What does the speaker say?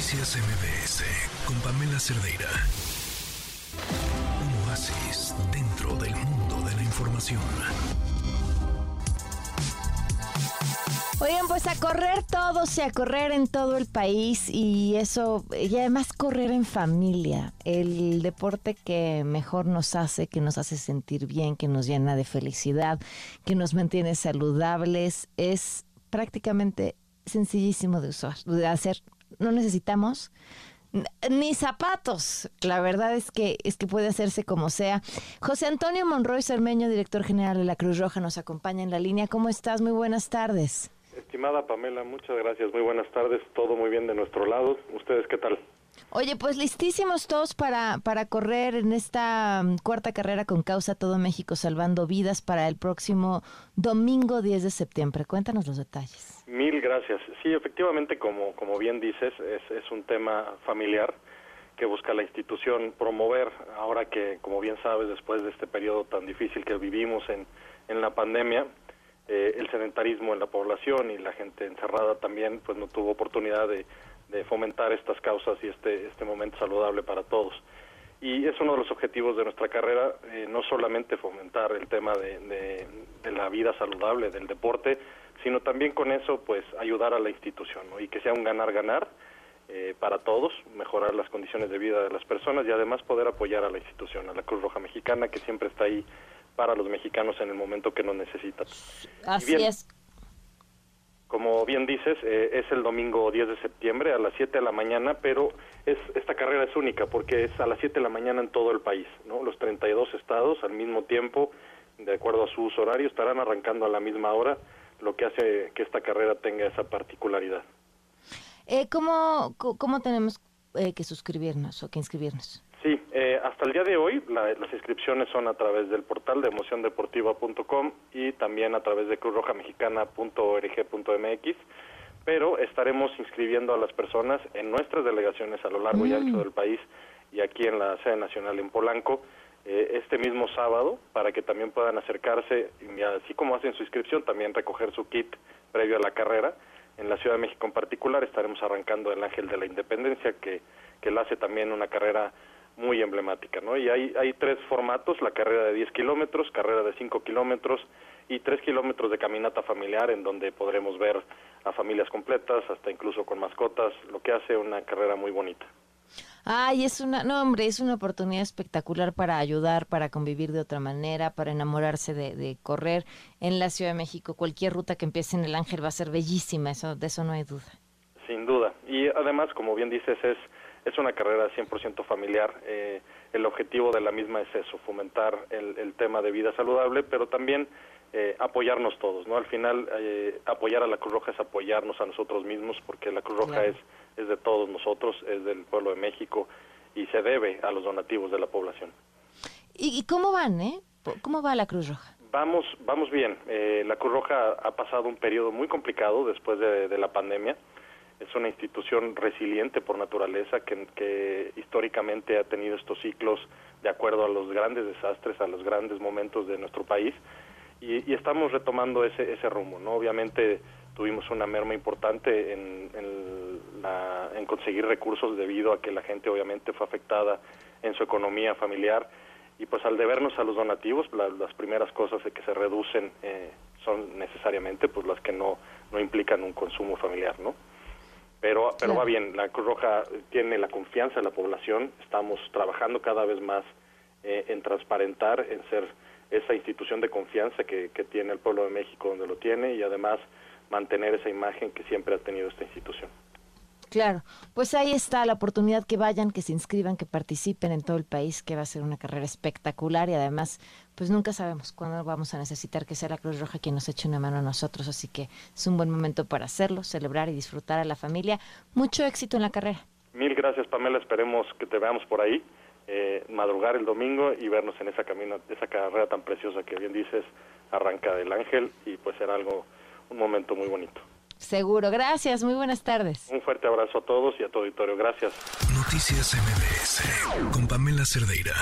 Noticias MBS con Pamela Cerdeira. Un oasis dentro del mundo de la información. Oigan, pues a correr todos y a correr en todo el país y eso, y además correr en familia, el deporte que mejor nos hace, que nos hace sentir bien, que nos llena de felicidad, que nos mantiene saludables, es prácticamente sencillísimo de usar, de hacer. No necesitamos ni zapatos. La verdad es que es que puede hacerse como sea. José Antonio Monroy Cermeño, director general de la Cruz Roja, nos acompaña en la línea. ¿Cómo estás? Muy buenas tardes. Estimada Pamela, muchas gracias. Muy buenas tardes. Todo muy bien de nuestro lado. ¿Ustedes qué tal? Oye, pues listísimos todos para, para correr en esta mm, cuarta carrera con causa Todo México Salvando Vidas para el próximo domingo 10 de septiembre. Cuéntanos los detalles. Mil gracias. Sí, efectivamente, como, como bien dices, es, es un tema familiar que busca la institución promover, ahora que, como bien sabes, después de este periodo tan difícil que vivimos en, en la pandemia, eh, el sedentarismo en la población y la gente encerrada también pues no tuvo oportunidad de, fomentar estas causas y este, este momento saludable para todos. Y es uno de los objetivos de nuestra carrera, eh, no solamente fomentar el tema de, la vida saludable, del deporte, sino también con eso pues ayudar a la institución y que sea un ganar-ganar eh, para todos, mejorar las condiciones de vida de las personas y además poder apoyar a la institución, a la Cruz Roja Mexicana que siempre está ahí para los mexicanos en el momento que nos necesitan. Así es. Como bien dices, eh, es el domingo 10 de septiembre a las 7 de la mañana, pero es, esta carrera es única porque es a las 7 de la mañana en todo el país. ¿no? Los 32 estados al mismo tiempo, de acuerdo a su uso horario, estarán arrancando a la misma hora, lo que hace que esta carrera tenga esa particularidad. Eh, ¿cómo, ¿Cómo tenemos eh, que suscribirnos o que inscribirnos? Eh, hasta el día de hoy las inscripciones son a través del portal de emociondeportiva.com y también a través de cruzrojamexicana.org.mx, pero estaremos inscribiendo a las personas en nuestras delegaciones a lo largo y ancho mm. del país y aquí en la sede nacional en Polanco eh, este mismo sábado para que también puedan acercarse y así como hacen su inscripción también recoger su kit previo a la carrera. En la Ciudad de México en particular estaremos arrancando el Ángel de la Independencia que, que la hace también una carrera muy emblemática, ¿no? Y hay, hay tres formatos, la carrera de 10 kilómetros, carrera de 5 kilómetros y 3 kilómetros de caminata familiar en donde podremos ver a familias completas, hasta incluso con mascotas, lo que hace una carrera muy bonita. Ay, es una, no hombre, es una oportunidad espectacular para ayudar, para convivir de otra manera, para enamorarse de, de, correr en la Ciudad de México. Cualquier ruta que empiece en el Ángel va a ser bellísima, eso, de eso no hay duda. Sin duda. Y además, como bien dices, es es una carrera 100% familiar. Eh, el objetivo de la misma es eso, fomentar el, tema de vida saludable, pero también eh, apoyarnos todos, ¿no? Al final, eh, apoyar a la Cruz Roja es apoyarnos a nosotros mismos, porque la Cruz Roja es, es de todos nosotros, es del pueblo de México y se debe a los donativos de la población. ¿Y, cómo van, eh? ¿Cómo va la Cruz Roja? Vamos, vamos bien. la Cruz Roja ha pasado un periodo muy complicado después de la pandemia es una institución resiliente por naturaleza que, históricamente ha tenido estos ciclos de acuerdo a los grandes desastres, a los grandes momentos de nuestro país y, estamos retomando ese, ese rumbo. ¿no? Obviamente tuvimos una merma importante en, en, conseguir recursos debido a que la gente obviamente fue afectada en su economía familiar y pues al debernos a los donativos, las primeras cosas que se reducen eh, son necesariamente pues las que no, no implican un consumo familiar, ¿no? Pero, pero va bien, la Cruz Roja tiene la confianza de la población, estamos trabajando cada vez más eh, en transparentar, en ser esa institución de confianza que, que tiene el pueblo de México donde lo tiene y además mantener esa imagen que siempre ha tenido esta institución. Claro, pues ahí está la oportunidad que vayan, que se inscriban, que participen en todo el país, que va a ser una carrera espectacular y además, pues nunca sabemos cuándo vamos a necesitar que sea la Cruz Roja quien nos eche una mano a nosotros, así que es un buen momento para hacerlo, celebrar y disfrutar a la familia. Mucho éxito en la carrera. Mil gracias, Pamela, esperemos que te veamos por ahí, eh, madrugar el domingo y vernos en esa camino, esa carrera tan preciosa que bien dices, arranca del Ángel y pues será algo, un momento muy bonito. Seguro, gracias, muy buenas tardes. Un fuerte abrazo a todos y a tu auditorio, gracias. Noticias MBS con Pamela Cerdeira.